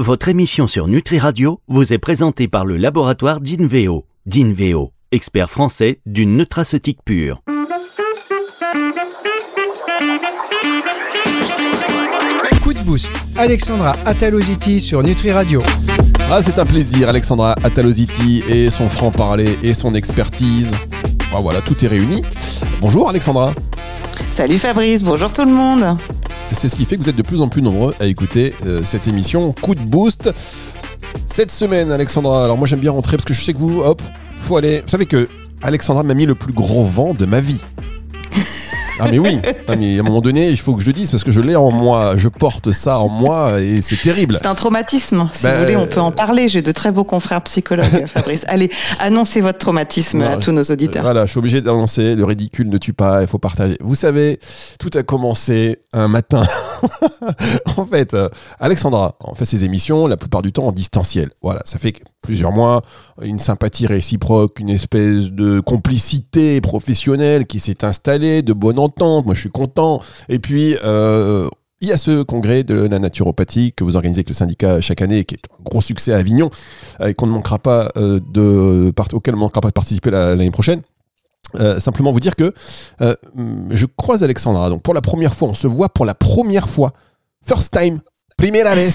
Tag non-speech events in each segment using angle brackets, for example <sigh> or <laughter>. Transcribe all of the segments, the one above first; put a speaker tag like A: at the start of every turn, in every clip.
A: votre émission sur Nutri Radio vous est présentée par le laboratoire d'Inveo. D'Inveo, expert français d'une nutraceutique pure.
B: Coup de boost, Alexandra Ataloziti sur Nutri Radio.
C: Ah, c'est un plaisir, Alexandra Ataloziti et son franc-parler et son expertise. Ah, voilà, tout est réuni. Bonjour Alexandra.
D: Salut Fabrice, bonjour tout le monde.
C: C'est ce qui fait que vous êtes de plus en plus nombreux à écouter euh, cette émission Coup de boost. Cette semaine, Alexandra, alors moi j'aime bien rentrer parce que je sais que vous, hop, faut aller. Vous savez que Alexandra m'a mis le plus grand vent de ma vie. Ah mais oui, ah, mais à un moment donné, il faut que je le dise parce que je l'ai en moi, je porte ça en moi et c'est terrible.
D: C'est un traumatisme. Si
C: Ben,
D: vous voulez, on peut en parler. J'ai de très beaux confrères psychologues, <laughs> Fabrice. Allez, annoncez votre traumatisme à tous nos auditeurs.
C: Voilà, je suis obligé d'annoncer, le ridicule ne tue pas, il faut partager. Vous savez, tout a commencé un matin. <laughs> en fait, euh, Alexandra, on fait ses émissions la plupart du temps en distanciel. Voilà, ça fait plusieurs mois, une sympathie réciproque, une espèce de complicité professionnelle qui s'est installée, de bonne entente, moi je suis content. Et puis, euh, il y a ce congrès de la naturopathie que vous organisez avec le syndicat chaque année, qui est un gros succès à Avignon, et qu'on ne manquera pas euh, de, auquel on ne manquera pas de participer la- l'année prochaine. Euh, simplement vous dire que euh, je croise Alexandra. Donc pour la première fois, on se voit pour la première fois. First time, primera vez.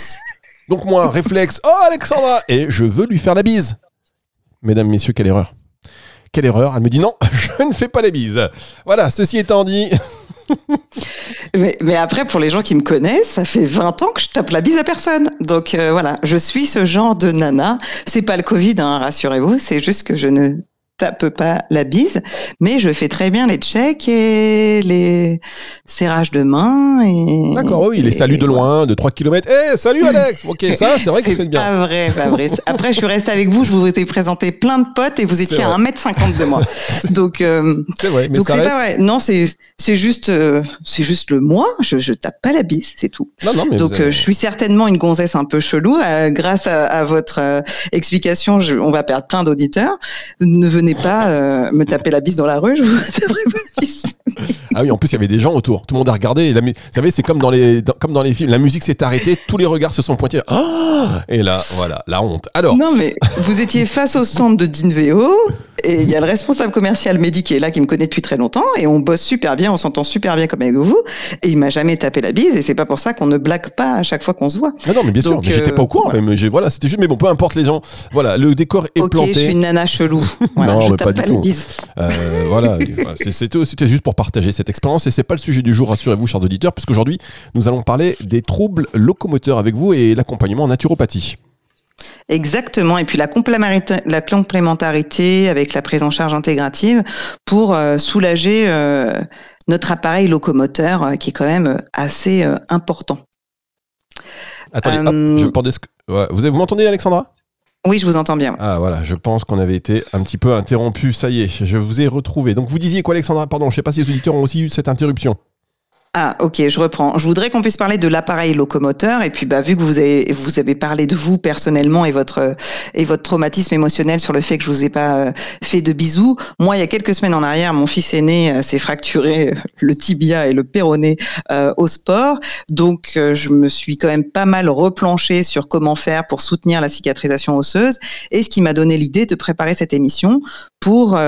C: Donc moi, réflexe, oh Alexandra Et je veux lui faire la bise. Mesdames, messieurs, quelle erreur. Quelle erreur. Elle me dit non, <laughs> je ne fais pas la bise. Voilà, ceci étant dit, <laughs>
D: Mais, après, pour les gens qui me connaissent, ça fait 20 ans que je tape la bise à personne. Donc euh, voilà, je suis ce genre de nana. C'est pas le Covid, hein, rassurez-vous. C'est juste que je ne tape pas la bise, mais je fais très bien les checks et les serrages de main. Et,
C: d'accord, oui, les saluts de loin, de 3 km. Eh, salut <laughs> Alex Ok, ça, c'est vrai que c'est bien.
D: pas vrai, Fabrice. Après, je suis restée avec vous, je vous ai présenté plein de potes et vous étiez à
C: vrai.
D: 1m50 de moi. <laughs> Donc, euh,
C: C'est vrai, mais
D: donc
C: ça reste.
D: pas vrai. Non, c'est juste euh, c'est juste le moi. Je, je tape pas la bise, c'est tout.
C: Non, non, mais
D: Donc
C: avez-
D: euh, je suis certainement une gonzesse un peu chelou. Euh, grâce à, à votre explication, je- on va perdre plein d'auditeurs. Ne venez pas euh, me taper la bise dans la rue. Je vous taperai pas la bise.
C: Ah oui, en plus, il y avait des gens autour. Tout le monde a regardé. Et la Vous savez, c'est comme dans, les, dans- comme dans les films. La musique s'est arrêtée, tous les regards se sont pointés. Ah et là, voilà, la honte. Alors,
D: Non, mais vous étiez face au stand de Dinveo et il y a le responsable commercial Mehdi qui est là, qui me connaît depuis très longtemps et on bosse super bien, on s'entend super bien comme avec vous et il m'a jamais tapé la bise et c'est pas pour ça qu'on ne blague pas à chaque fois qu'on se voit.
C: non, non, mais bien sûr, mais j'étais
D: euh,
C: pas au courant. mais voilà, c'était juste, mais bon, peu importe les gens. Voilà, le décor est
D: ok,
C: planté.
D: je suis une nana chelou. <laughs> Voilà,
C: Non,
D: je
C: mais
D: tape
C: pas
D: pas,
C: du
D: les
C: tout. Euh, voilà, <laughs> c'était juste pour partager cette expérience et c'est pas le sujet du jour, rassurez-vous, chers auditeurs, puisqu'aujourd'hui, nous allons parler des troubles locomoteurs avec vous et l'accompagnement en naturopathie.
D: Exactement. Et puis la complémentarité, la complémentarité avec la prise en charge intégrative pour euh, soulager euh, notre appareil locomoteur euh, qui est quand même assez important.
C: Attendez,
D: Euh,
C: hop, je que- ouais, vous, vous m'entendez, Alexandra?
D: Oui, je vous entends bien.
C: Ah voilà, je pense qu'on avait été un petit peu interrompu. Ça y est, je vous ai retrouvé. Donc vous disiez quoi, Alexandra? Pardon, je sais pas si les auditeurs ont aussi eu cette interruption.
D: Ah, ok, je reprends. Je voudrais qu'on puisse parler de l'appareil locomoteur. Et puis, bah, vu que vous avez, vous avez parlé de vous personnellement et votre, et votre traumatisme émotionnel sur le fait que je vous ai pas euh, fait de bisous. Moi, il y a quelques semaines en arrière, mon fils aîné euh, s'est fracturé euh, le tibia et le péroné euh, au sport. Donc, je me suis quand même pas mal replanché sur comment faire pour soutenir la cicatrisation osseuse. Et ce qui m'a donné l'idée de préparer cette émission pour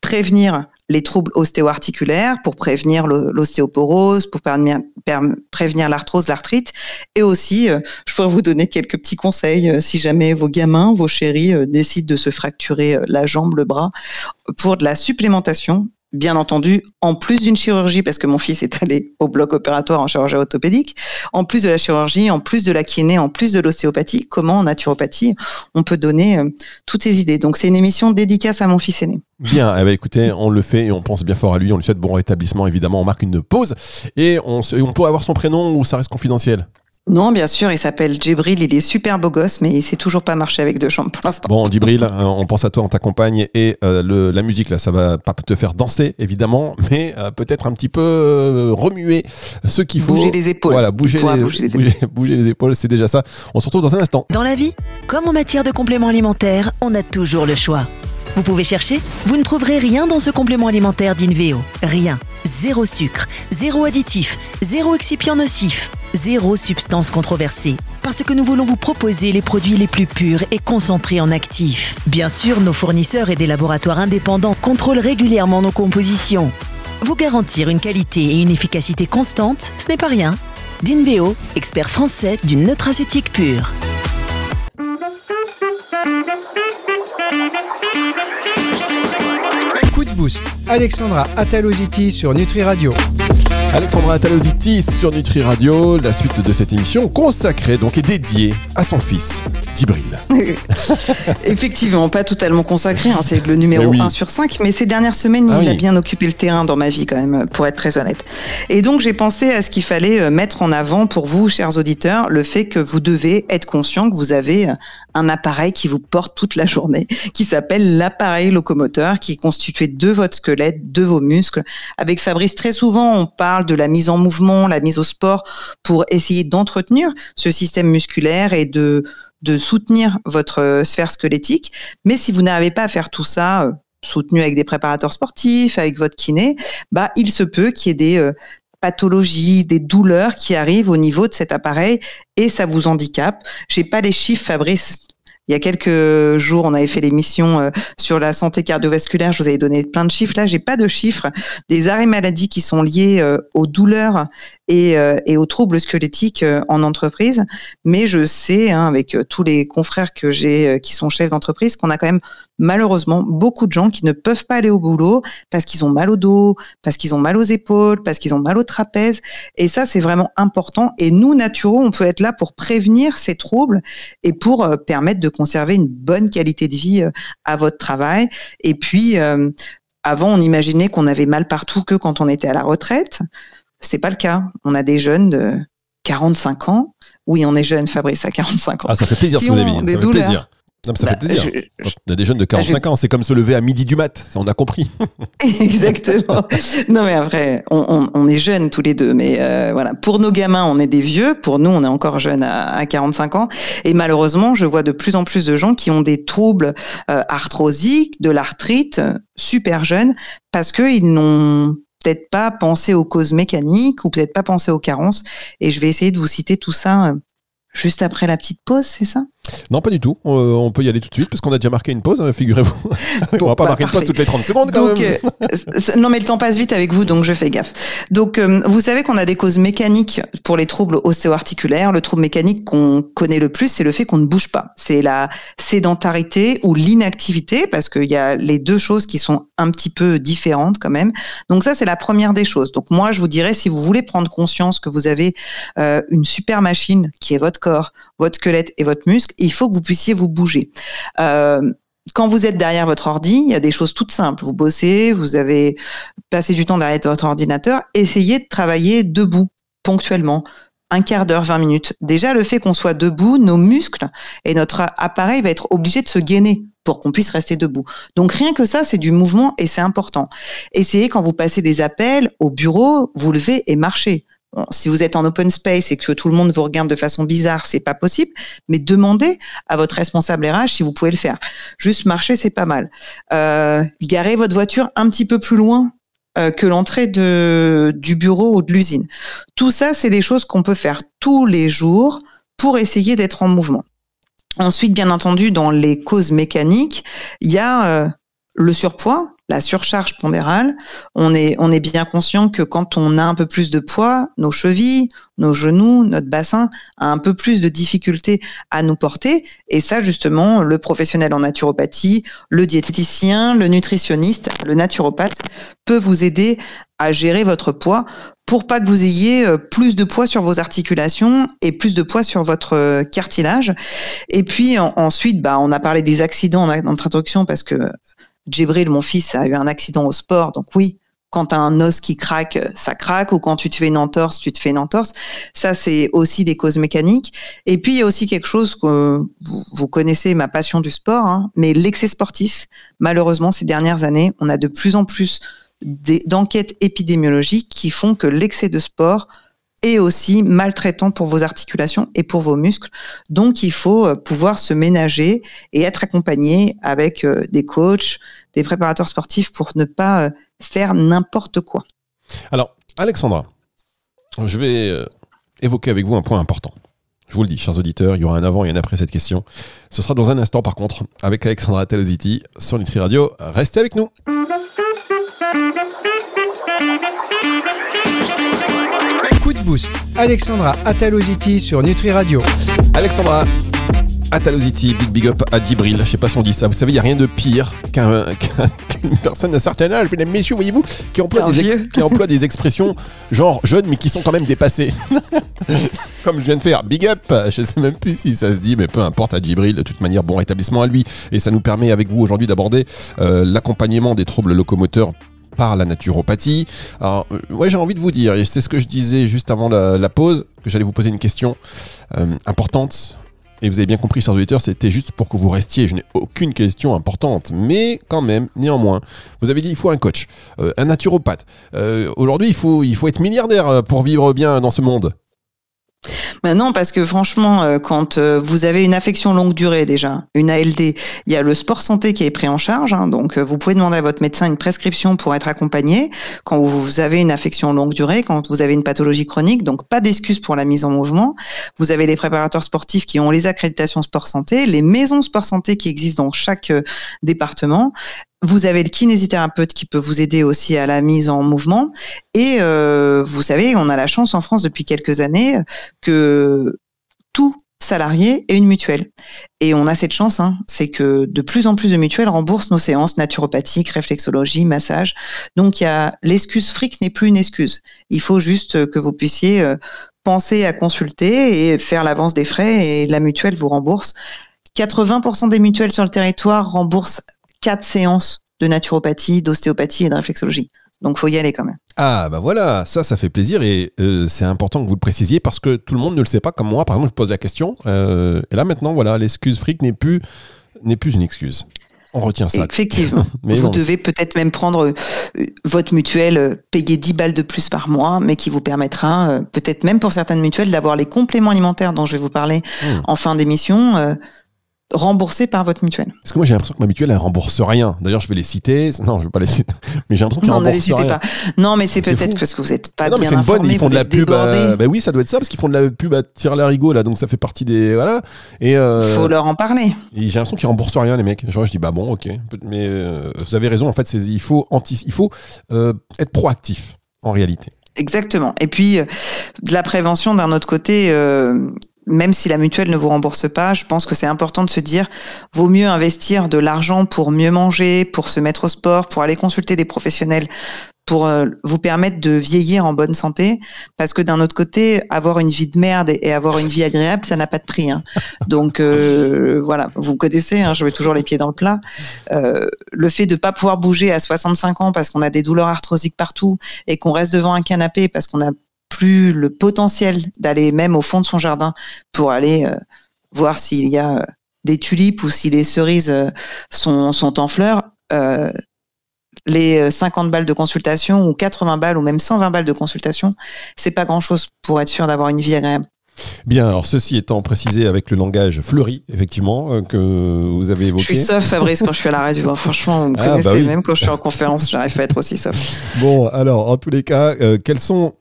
D: prévenir les troubles ostéo-articulaires, pour prévenir l'ostéoporose, pour prévenir, l'arthrose, l'arthrite. Et aussi, euh, je pourrais vous donner quelques petits conseils euh, si jamais vos gamins, vos chéris euh, décident de se fracturer la jambe, le bras, pour de la supplémentation. Bien entendu, en plus d'une chirurgie, parce que mon fils est allé au bloc opératoire en chirurgie orthopédique, en plus de la chirurgie, en plus de la kiné, en plus de l'ostéopathie, comment en naturopathie on peut donner euh, toutes ces idées. Donc c'est une émission dédicace à mon fils aîné.
C: Bien, eh ben, écoutez, on le fait et on pense bien fort à lui. On lui souhaite bon rétablissement, évidemment. On marque une pause et on, se- et on peut avoir son prénom ou ça reste confidentiel.
D: Non, bien sûr, il s'appelle Djibril, il est super beau gosse, mais il sait toujours pas marcher avec deux jambes pour l'instant.
C: Bon, Djibril, euh, on pense à toi, on t'accompagne et euh, le- la musique là, ça va pas te faire danser évidemment, <laughs> mais euh, peut-être un petit peu euh, remuer ce qu'il faut.
D: Bouger les épaules.
C: Voilà, bouger les,
D: bouger les
C: bouger- bouger les épaules, c'est déjà ça. On se retrouve dans un instant.
E: Dans la vie, comme en matière de compléments alimentaires, on a toujours le choix. Vous pouvez chercher, vous ne trouverez rien dans ce complément alimentaire d'Inveo. Rien. Zéro sucre, zéro additif, zéro excipient nocif, zéro substance controversée. parce que nous voulons vous proposer les produits les plus purs et concentrés en actifs. Bien sûr, nos fournisseurs et des laboratoires indépendants contrôlent régulièrement nos compositions. Vous garantir une qualité et une efficacité constante, ce n'est pas rien. Dinveo, expert français d'une nutraceutique pure.
B: Coup de boost. Alexandra Ataloziti sur Nutri Radio.
C: Alexandra Ataloziti sur Nutri Radio, la suite de cette émission consacrée donc et dédiée à son fils, Djibril. <laughs>
D: Effectivement, pas totalement consacré, hein, c'est le numéro
C: Mais oui.
D: 1 sur 5, mais ces dernières semaines,
C: Ah
D: il a bien occupé le terrain dans ma vie quand même, pour être très honnête. Et donc j'ai pensé à ce qu'il fallait euh, mettre en avant pour vous, chers auditeurs, le fait que vous devez être conscient que vous avez euh, un appareil qui vous porte toute la journée, qui s'appelle l'appareil locomoteur, qui est constitué de votre squelette, de vos muscles. Avec Fabrice, très souvent, on parle de la mise en mouvement, la mise au sport, pour essayer d'entretenir ce système musculaire et de de soutenir votre euh, sphère squelettique. Mais si vous n'arrivez pas à faire tout ça, euh, soutenu avec des préparateurs sportifs, avec votre kiné, bah, il se peut qu'il y ait des euh, pathologies, des douleurs qui arrivent au niveau de cet appareil et ça vous handicape. J'ai pas les chiffres, Fabrice. Il y a quelques jours, on avait fait l'émission euh, sur la santé cardiovasculaire. Je vous avais donné plein de chiffres. Là, j'ai pas de chiffres des arrêts maladies qui sont liés euh, aux douleurs et, euh, et aux troubles squelettiques en entreprise. Mais je sais, hein, avec tous les confrères que j'ai qui sont chefs d'entreprise, qu'on a quand même malheureusement beaucoup de gens qui ne peuvent pas aller au boulot parce qu'ils ont mal au dos, parce qu'ils ont mal aux épaules, parce qu'ils ont mal au trapèze. Et ça, c'est vraiment important. Et nous, naturaux, on peut être là pour prévenir ces troubles et pour euh, permettre de conserver une bonne qualité de vie euh, à votre travail. Et puis, euh, avant, on imaginait qu'on avait mal partout que quand on était à la retraite. C'est pas le cas. On a des jeunes de 45 ans. Oui, on est jeune, Fabrice, à 45 ans.
C: Ah, ça fait plaisir
D: Qui
C: ce que vous avez
D: ont
C: dit.
D: des
C: Ça fait
D: douleurs.
C: Plaisir. Non, mais ça
D: Bah,
C: fait plaisir.
D: je-
C: On a des jeunes de 45 ans, c'est comme se lever à midi du mat, ça, on a compris. <laughs>
D: Exactement. Non, mais après, on, on- on est jeunes tous les deux, mais euh, voilà. Pour nos gamins, on est des vieux. Pour nous, on est encore jeunes à, à 45 ans. Et malheureusement, je vois de plus en plus de gens qui ont des troubles euh, arthrosiques, de l'arthrite, super jeunes, parce qu'ils n'ont peut-être pas pensé aux causes mécaniques ou peut-être pas pensé aux carences. Et je vais essayer de vous citer tout ça euh, juste après la petite pause, c'est ça?
C: Non, pas du tout. Euh, on peut y aller tout de suite parce qu'on a déjà marqué une pause, hein, figurez-vous. <laughs> on
D: Bon,
C: va pas
D: bah,
C: marquer une pause toutes les 30 secondes quand
D: Donc,
C: même.
D: euh, <laughs> non, mais le temps passe vite avec vous, donc je fais gaffe. Donc, euh, vous savez qu'on a des causes mécaniques pour les troubles ostéo-articulaires. Le trouble mécanique qu'on connaît le plus, c'est le fait qu'on ne bouge pas. C'est la sédentarité ou l'inactivité, parce qu'il y a les deux choses qui sont un petit peu différentes quand même. Donc ça, c'est la première des choses. Donc moi, je vous dirais, si vous voulez prendre conscience que vous avez une super machine qui est votre corps, votre squelette et votre muscle, il faut que vous puissiez vous bouger. Euh, quand vous êtes derrière votre ordi, il y a des choses toutes simples. Vous bossez, vous avez passé du temps derrière votre ordinateur, essayez de travailler debout, ponctuellement. Un quart d'heure, 20 minutes. Déjà, le fait qu'on soit debout, nos muscles et notre appareil va être obligé de se gainer pour qu'on puisse rester debout. Donc rien que ça, c'est du mouvement et c'est important. Essayez quand vous passez des appels au bureau, vous levez et marchez. Si vous êtes en open space et que tout le monde vous regarde de façon bizarre, c'est pas possible. Mais demandez à votre responsable RH si vous pouvez le faire. Juste marcher, c'est pas mal. Euh, votre voiture un petit peu plus loin euh, que l'entrée de, du bureau ou de l'usine. Tout ça, c'est des choses qu'on peut faire tous les jours pour essayer d'être en mouvement. Ensuite, bien entendu, dans les causes mécaniques, il y a euh, le surpoids, la surcharge pondérale. On est, on est bien conscient que quand on a un peu plus de poids, nos chevilles, nos genoux, notre bassin a un peu plus de difficultés à nous porter. Et ça, justement, le professionnel en naturopathie, le diététicien, le nutritionniste, le naturopathe peut vous aider à gérer votre poids pour pas que vous ayez euh, plus de poids sur vos articulations et plus de poids sur votre euh, cartilage. Et puis en- ensuite, bah, on a parlé des accidents en, en introduction parce que Djibril, mon fils, a eu un accident au sport. Donc oui, quand as un os qui craque, ça craque, ou quand tu te fais une entorse, tu te fais une entorse. Ça, c'est aussi des causes mécaniques. Et puis, il y a aussi quelque chose que vous, connaissez, ma passion du sport, hein, mais l'excès sportif. Malheureusement, ces dernières années, on a de plus en plus d'enquêtes épidémiologiques qui font que l'excès de sport est aussi maltraitant pour vos articulations et pour vos muscles. Donc, il faut euh, pouvoir se ménager et être accompagné avec euh, des coachs, des préparateurs sportifs pour ne pas euh, faire n'importe quoi.
C: Alors, Alexandra, je vais évoquer avec vous un point important. Je vous le dis, chers auditeurs, il y aura un avant et un après cette question. Ce sera dans un instant, par contre, avec Alexandra Telosity sur Nutri Radio. Restez avec nous.
B: Boost. Alexandra Ataloziti sur Nutri Radio.
C: Alexandra Atalosity, big big up à Djibril. Je sais pas si on dit ça. Vous savez, il n'y a rien de pire qu'un, <laughs> qu'un- qu'une personne d'un certain âge, mesdames, messieurs, voyez-vous, qui emploie,
D: Un
C: des ex-
D: vieux.
C: qui emploie des expressions genre jeunes, mais qui sont quand même dépassées. <laughs> Comme je viens de faire, big up. Je sais même plus si ça se dit, mais peu importe à Djibril. De toute manière, bon rétablissement à lui. Et ça nous permet avec vous aujourd'hui d'aborder euh, l'accompagnement des troubles locomoteurs par la naturopathie. Alors, euh, ouais, j'ai envie de vous dire, et c'est ce que je disais juste avant la, pause, que j'allais vous poser une question euh, importante. Et vous avez bien compris, chers auditeurs, c'était juste pour que vous restiez. Je n'ai aucune question importante. Mais quand même, néanmoins, vous avez dit il faut un coach, euh, un naturopathe. Aujourd'hui, il faut, il faut être milliardaire pour vivre bien dans ce monde.
D: Ben non, parce que franchement, euh, quand euh, vous avez une affection longue durée déjà, une ALD, il y a le sport santé qui est pris en charge. hein, donc, euh, vous pouvez demander à votre médecin une prescription pour être accompagné quand vous avez une affection longue durée, quand vous avez une pathologie chronique. Donc, pas d'excuse pour la mise en mouvement. Vous avez les préparateurs sportifs qui ont les accréditations sport santé, les maisons sport santé qui existent dans chaque département. Vous avez le kinésithérapeute qui peut vous aider aussi à la mise en mouvement. Et euh, vous savez, on a la chance en France depuis quelques années que tout salarié ait une mutuelle. Et on a cette chance, hein, c'est que de plus en plus de mutuelles remboursent nos séances naturopathiques, réflexologie, massage. Donc il y a l'excuse fric n'est plus une excuse. Il faut juste que vous puissiez euh, penser à consulter et faire l'avance des frais et la mutuelle vous rembourse. 80% des mutuelles sur le territoire remboursent quatre séances de naturopathie, d'ostéopathie et de réflexologie. Donc faut y aller quand même.
C: Ah bah voilà, ça ça fait plaisir et euh, c'est important que vous le précisiez parce que tout le monde ne le sait pas comme moi. Par exemple, je pose la question euh, et là maintenant voilà, l'excuse fric n'est plus n'est plus une excuse. On retient ça.
D: Effectivement. <laughs>
C: Mais
D: vous devez peut-être même prendre euh, votre mutuelle, payer 10 balles de plus par mois, mais qui vous permettra, peut-être même pour certaines mutuelles, d'avoir les compléments alimentaires dont je vais vous parler
C: Hmm.
D: en fin d'émission, remboursés par votre mutuelle.
C: Parce que moi j'ai l'impression que ma mutuelle elle rembourse rien. D'ailleurs je vais les citer. Non je vais pas les citer. <laughs> Mais j'ai l'impression
D: Non, ne les citez
C: rien.
D: pas. Non, mais c'est peut-être parce que vous n'êtes pas
C: non mais
D: bien
C: c'est une bonne.
D: informé,
C: Ils font de la pub. euh, bah oui ça doit être ça parce qu'ils font de la pub à tirer l'arigot là. Donc ça fait partie des voilà. Et, euh,
D: faut leur en parler.
C: j'ai l'impression qu'ils remboursent rien les mecs. Genre je dis bah bon ok. Mais euh, vous avez raison en fait il faut anti il faut euh, être proactif en réalité.
D: Exactement. Et puis, euh, de la prévention d'un autre côté, euh, même si la mutuelle ne vous rembourse pas, je pense que c'est important de se dire, vaut mieux investir de l'argent pour mieux manger, pour se mettre au sport, pour aller consulter des professionnels, pour euh, vous permettre de vieillir en bonne santé. Parce que d'un autre côté, avoir une vie de merde et, avoir une vie agréable, ça n'a pas de prix. hein. Donc euh, voilà, vous connaissez, hein, je mets toujours les pieds dans le plat. Euh, le fait de pas pouvoir bouger à 65 ans parce qu'on a des douleurs arthrosiques partout et qu'on reste devant un canapé parce qu'on n'a plus le potentiel d'aller même au fond de son jardin pour aller euh, voir s'il y a euh, des tulipes ou si les cerises euh, sont, sont en fleurs. euh, les euh, 50 balles de consultation ou 80 balles ou même 120 balles de consultation, c'est pas grand chose pour être sûr d'avoir une vie agréable.
C: Bien alors ceci étant précisé avec le langage fleuri effectivement que vous avez
D: Je
C: évoqué.
D: suis soft, Fabrice, quand je suis à la radio. hein. Franchement, vous me
C: Ah, bah
D: connaissez,
C: oui.
D: même quand je suis en <laughs> conférence, j'arrive pas à être aussi soft.
C: Bon, alors, en tous les cas, euh, quels sont.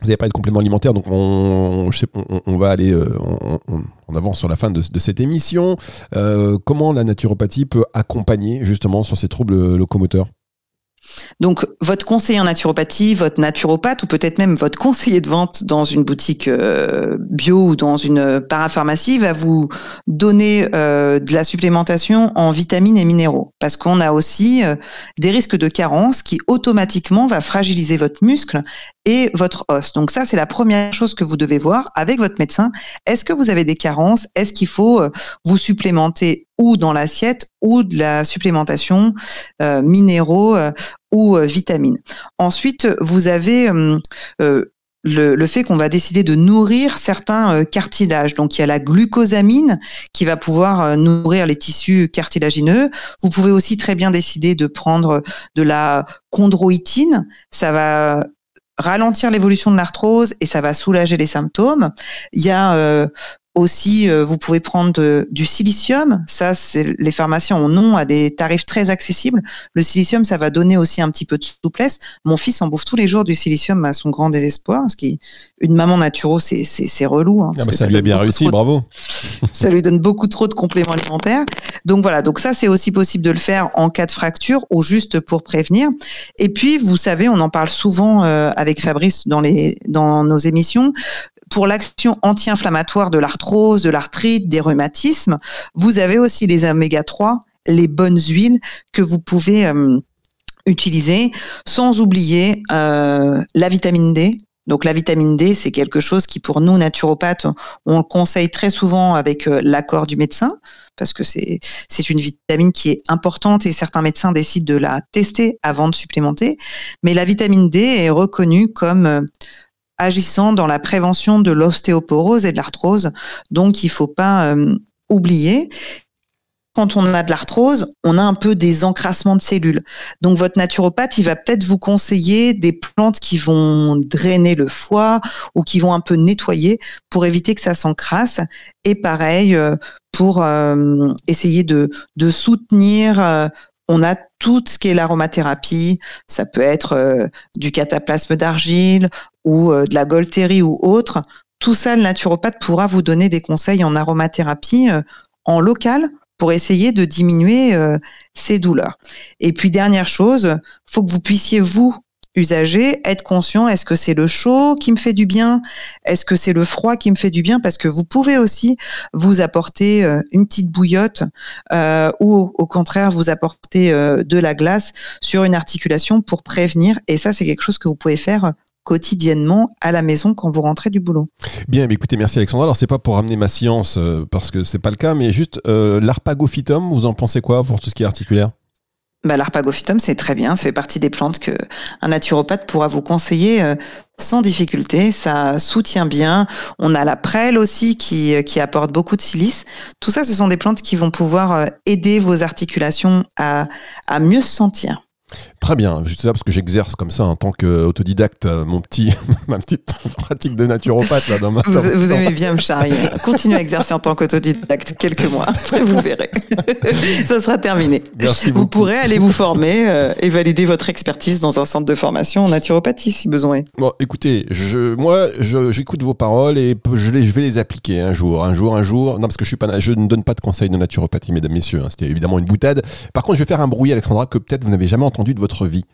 C: Vous n'avez pas de compléments alimentaires, donc on, va aller. euh, on, avance sur la fin de, cette émission. Euh, comment la naturopathie peut accompagner justement sur ces troubles locomoteurs?
D: Donc, votre conseiller en naturopathie, votre naturopathe, ou peut-être même votre conseiller de vente dans une boutique euh, bio ou dans une parapharmacie va vous donner de la supplémentation en vitamines et minéraux. Parce qu'on a aussi des risques de carence qui automatiquement va fragiliser votre muscle votre os. Donc ça, c'est la première chose que vous devez voir avec votre médecin. Est-ce que vous avez des carences? Est-ce qu'il faut euh, vous supplémenter ou dans l'assiette ou de la supplémentation euh, minéraux euh, ou vitamines? Ensuite, vous avez le, le fait qu'on va décider de nourrir certains cartilages. Donc, il y a la glucosamine qui va pouvoir nourrir les tissus cartilagineux. Vous pouvez aussi très bien décider de prendre de la chondroïtine. Ça va ralentir l'évolution de l'arthrose et ça va soulager les symptômes. Il y a euh, aussi, euh, vous pouvez prendre de- du silicium. Ça, les pharmaciens en ont à des tarifs très accessibles. Le silicium, ça va donner aussi un petit peu de souplesse. Mon fils en bouffe tous les jours du silicium à son grand désespoir, parce qu'une maman naturo, c'est relou. hein,
C: Ah bah, ça lui a bien réussi,
D: de-
C: bravo. <laughs>
D: ça lui donne beaucoup trop de compléments alimentaires. Donc voilà, donc ça c'est aussi possible de le faire en cas de fracture ou juste pour prévenir. Et puis vous savez, on en parle souvent euh, avec Fabrice dans les dans nos émissions. Pour l'action anti-inflammatoire de l'arthrose, de l'arthrite, des rhumatismes, vous avez aussi les oméga 3, les bonnes huiles que vous pouvez euh, utiliser, sans oublier euh, la vitamine D. Donc la vitamine D, c'est quelque chose qui pour nous naturopathes, on le conseille très souvent avec euh, l'accord du médecin parce que c'est une vitamine qui est importante et certains médecins décident de la tester avant de supplémenter. Mais la vitamine D est reconnue comme agissant dans la prévention de l'ostéoporose et de l'arthrose. Donc il faut pas euh, oublier quand on a de l'arthrose, on a un peu des encrassements de cellules. Donc votre naturopathe, il va peut-être vous conseiller des plantes qui vont drainer le foie ou qui vont un peu nettoyer pour éviter que ça s'encrasse. Et pareil, euh, pour euh, essayer de, soutenir, on a tout ce qui est l'aromathérapie. Ça peut être euh, du cataplasme d'argile ou euh, de la golterie ou autre. Tout ça, le naturopathe pourra vous donner des conseils en aromathérapie euh, en local pour essayer de diminuer ces douleurs. Et puis dernière chose, faut que vous puissiez vous usager être conscient est-ce que c'est le chaud qui me fait du bien? Est-ce que c'est le froid qui me fait du bien? Parce que vous pouvez aussi vous apporter euh, une petite bouillotte euh, ou au, contraire vous apporter euh, de la glace sur une articulation pour prévenir et ça c'est quelque chose que vous pouvez faire quotidiennement à la maison quand vous rentrez du boulot.
C: Bien, écoutez, merci Alexandra. Alors, c'est pas pour ramener ma science, parce que c'est pas le cas, mais juste euh, l'arpagophytum, vous en pensez quoi pour tout ce qui est articulaire?
D: Bah, L'arpagophytum, c'est très bien. Ça fait partie des plantes que un naturopathe pourra vous conseiller euh, sans difficulté. Ça soutient bien. On a la prêle aussi qui, euh, qui apporte beaucoup de silice. Tout ça, ce sont des plantes qui vont pouvoir euh, aider vos articulations à, à mieux se sentir.
C: Très bien, juste ça parce que j'exerce comme ça en tant qu'autodidacte euh, mon petit, <laughs> ma petite pratique de naturopathe là dans ma.
D: Vous,
C: dans-
D: vous aimez bien me charrier. Continuez à exercer en tant qu'autodidacte quelques mois. Après, vous verrez. <laughs> Ça sera terminé.
C: Merci
D: Vous
C: beaucoup.
D: pourrez aller vous former euh, et valider votre expertise dans un centre de formation en naturopathie si besoin est.
C: Bon, écoutez, je, moi, je- j'écoute vos paroles et je, les, je vais les appliquer un jour, un jour, un jour. Non, parce que je suis pas, na- je ne donne pas de conseils de naturopathie, mesdames, messieurs. hein. C'était évidemment une boutade. Par contre, je vais faire un bruit, Alexandra, que peut-être vous n'avez jamais entendu de votre vie.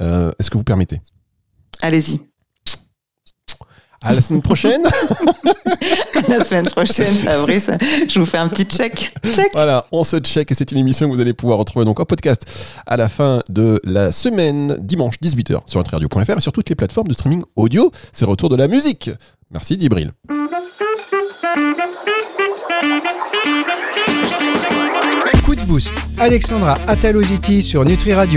C: Euh, Est-ce que vous permettez?
D: Allez-y.
C: À la semaine prochaine. <laughs>
D: La semaine prochaine, <laughs> Fabrice, je vous fais un petit check. Check.
C: Voilà, on se check et c'est une émission que vous allez pouvoir retrouver donc en podcast à la fin de la semaine, dimanche 18h sur nutriradio.fr et sur toutes les plateformes de streaming audio. C'est retour de la musique. Merci Dibril.
B: Coup de boost. Alexandra Ataloziti sur Nutri Radio.